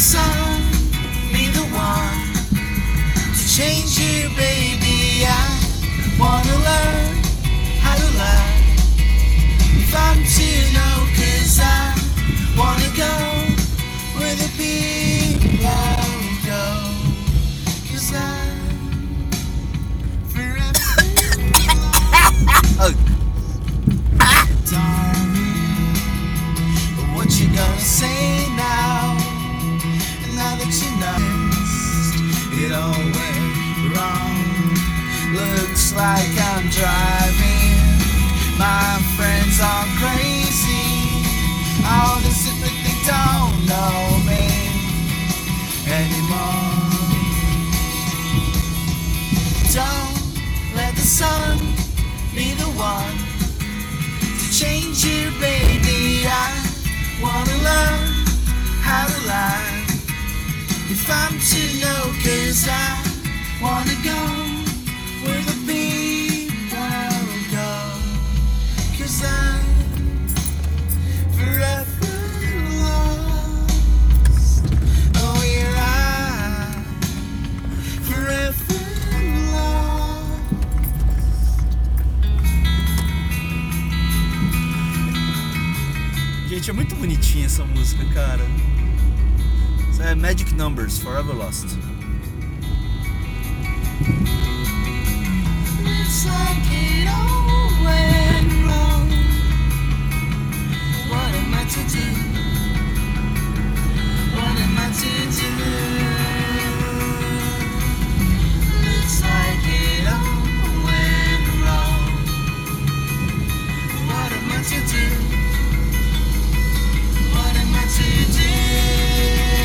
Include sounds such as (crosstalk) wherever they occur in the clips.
be the one to change you, baby. I wanna learn how to love. If I'm to know, cause I wanna go where the beat. Like I'm driving. My friends are crazy. All that they don't know me anymore. Don't let the sun be the one to change you, baby. I wanna learn how to lie. If I'm to know, cause I wanna go Gente, é muito bonitinha essa música, cara. Isso é Magic Numbers, Forever Lost. It's like it all went wrong. What am I to do? What am I to do? Looks like it all went wrong. What am I to do? What am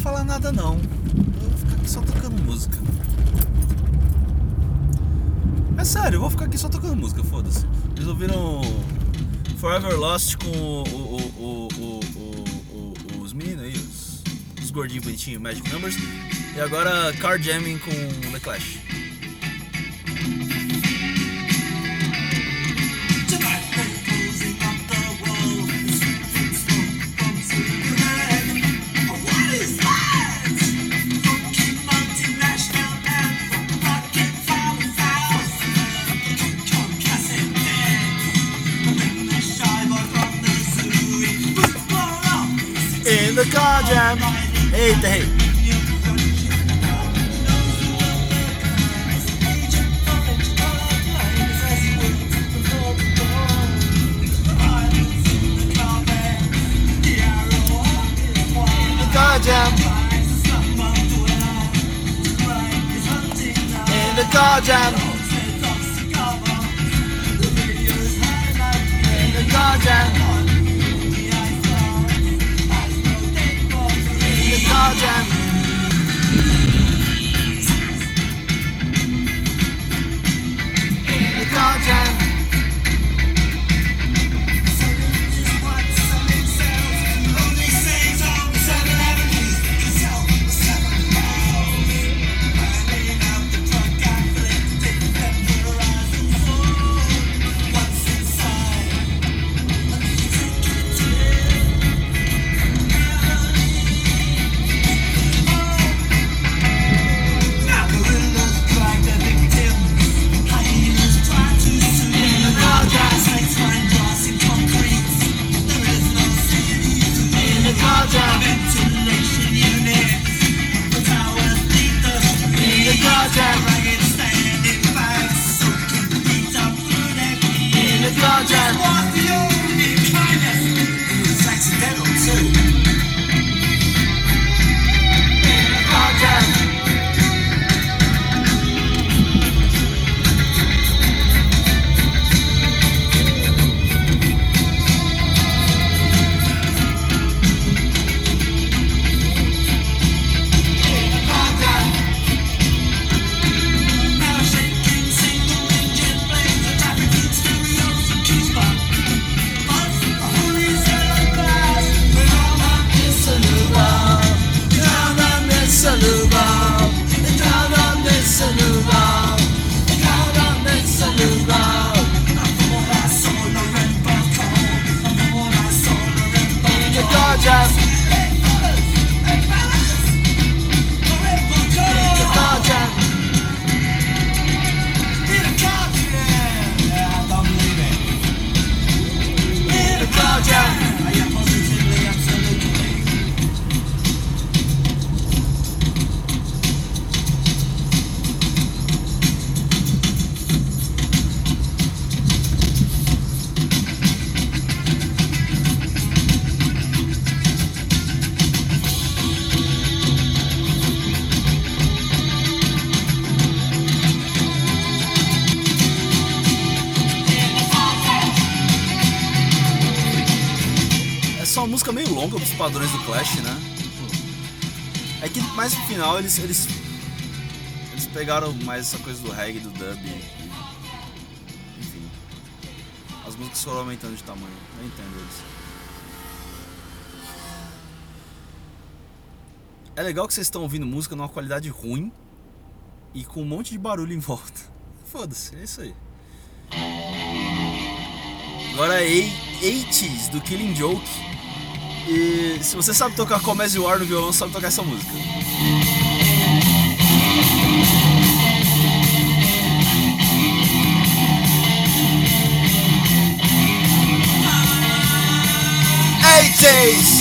falar nada não. Eu vou ficar aqui só tocando música. É sério, eu vou ficar aqui só tocando música, foda-se. Eles ouviram Forever Lost com o, o- o- os meninos aí, os, os gordinhos bonitinhos, Magic Numbers. E agora Car Jamming com The Clash. Jam. Jam. In the car jam. In the car jam. sergeant. Longa dos padrões do Clash, né? É que mais no final eles, eles. Eles pegaram mais essa coisa do reggae, do dub. Enfim. As músicas foram aumentando de tamanho. Eu entendo eles. É legal que vocês estão ouvindo música numa qualidade ruim e com um monte de barulho em volta. (laughs) Foda-se, é isso aí. Agora é 80s do Killing Joke. E se você sabe tocar Come As You Are no violão, sabe tocar essa música. Eighties.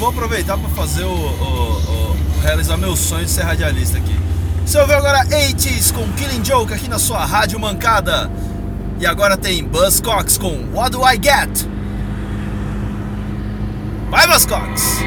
vou aproveitar para fazer o, o, o, realizar meu sonho de ser radialista aqui. Você ouviu agora 80s com Killing Joke aqui na sua rádio mancada. E agora tem Buzzcocks com What Do I Get? Vai, Buzzcocks!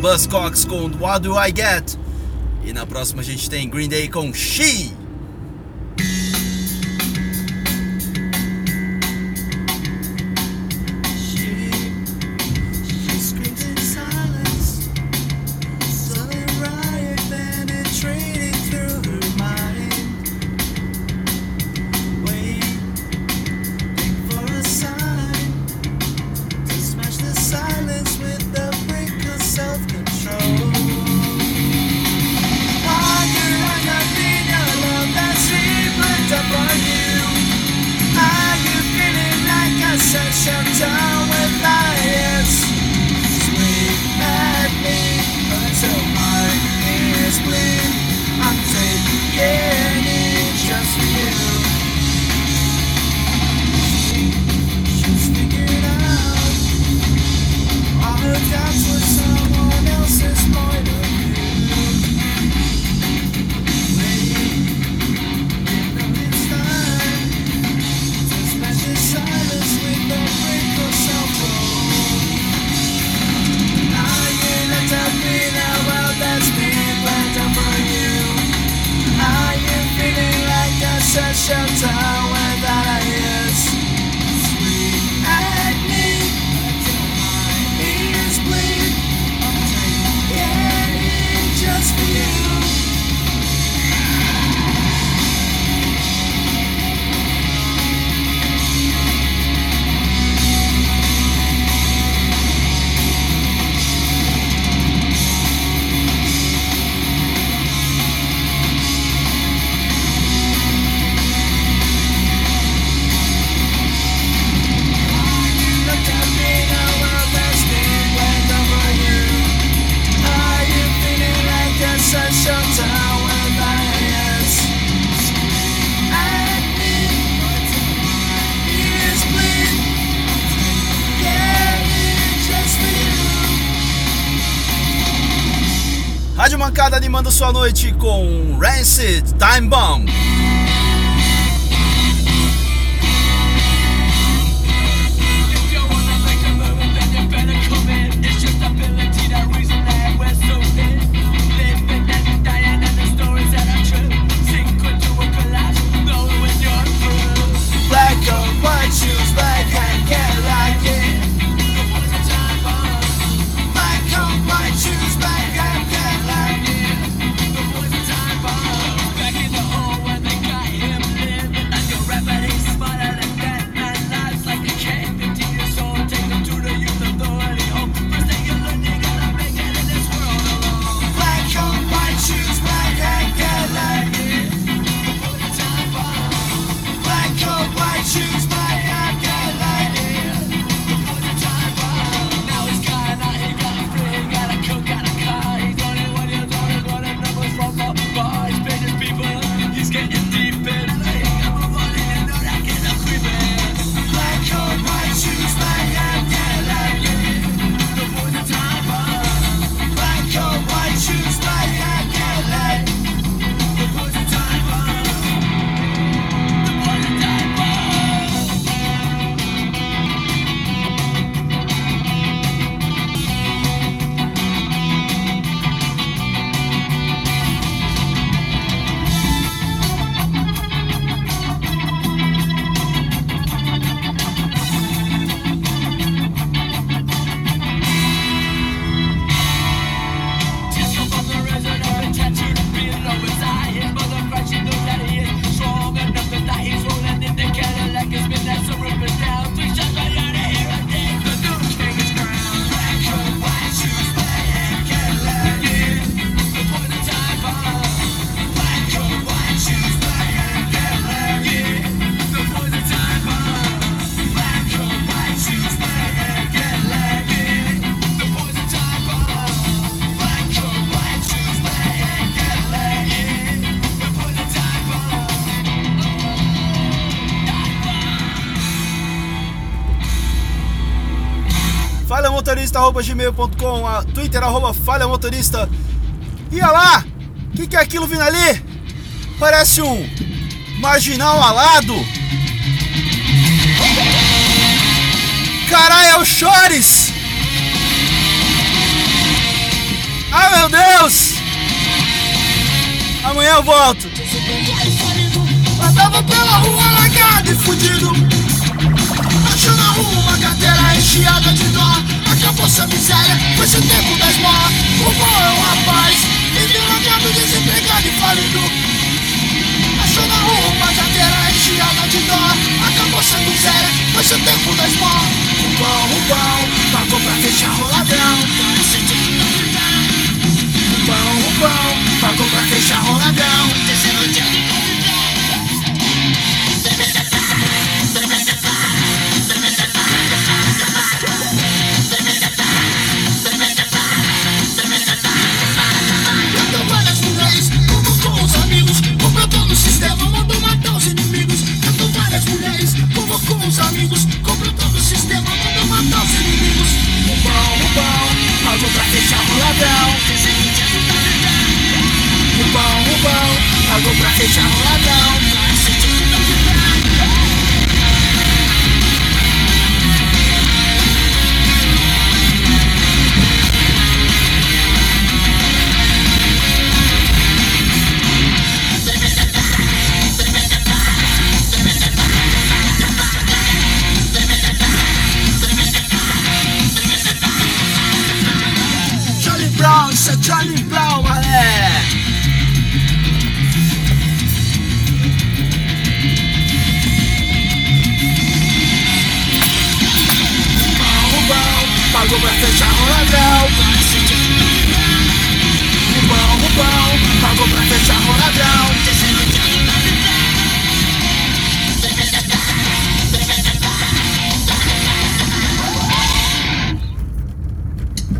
Buzzcocks com What Do I Get? E na próxima a gente tem Green Day com She. yeah. Bancada animando sua noite com Rancid Time Bomb. falhamotorista.gmail.com, Twitter arroba. E olha lá! O que, que é aquilo vindo ali? Parece um marginal alado. Caralho, é o Chores! Ah, meu Deus! Amanhã eu volto. Andava pela rua largado e fudido Achou na rua uma carteira encheada de dó. Acabou essa miséria, foi seu tempo da esmola O bom é um rapaz, viveu largado, desempregado e falido. Achou na rua uma carteira encheada de dó. Acabou essa miséria, foi seu tempo da esmola O o bom, pagou pra fechar O bom, o bom, pagou pra fechar roladão. Cantou